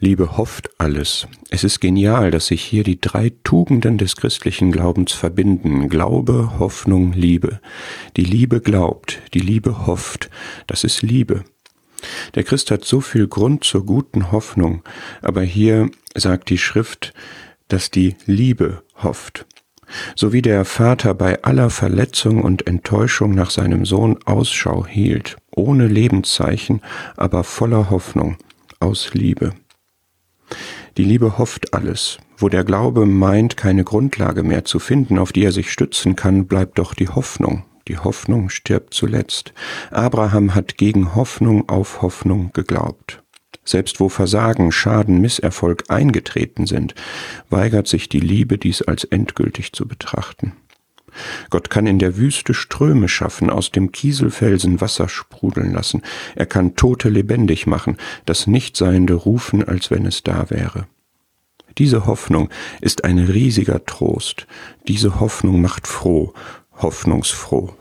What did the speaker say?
Liebe hofft alles. Es ist genial, dass sich hier die drei Tugenden des christlichen Glaubens verbinden. Glaube, Hoffnung, Liebe. Die Liebe glaubt, die Liebe hofft. Das ist Liebe. Der Christ hat so viel Grund zur guten Hoffnung, aber hier sagt die Schrift, dass die Liebe hofft. So wie der Vater bei aller Verletzung und Enttäuschung nach seinem Sohn Ausschau hielt, ohne Lebenszeichen, aber voller Hoffnung, aus Liebe. Die Liebe hofft alles. Wo der Glaube meint, keine Grundlage mehr zu finden, auf die er sich stützen kann, bleibt doch die Hoffnung. Die Hoffnung stirbt zuletzt. Abraham hat gegen Hoffnung auf Hoffnung geglaubt. Selbst wo Versagen, Schaden, Misserfolg eingetreten sind, weigert sich die Liebe, dies als endgültig zu betrachten. Gott kann in der Wüste Ströme schaffen, aus dem Kieselfelsen Wasser sprudeln lassen. Er kann Tote lebendig machen, das Nichtseiende rufen, als wenn es da wäre. Diese Hoffnung ist ein riesiger Trost. Diese Hoffnung macht froh, hoffnungsfroh.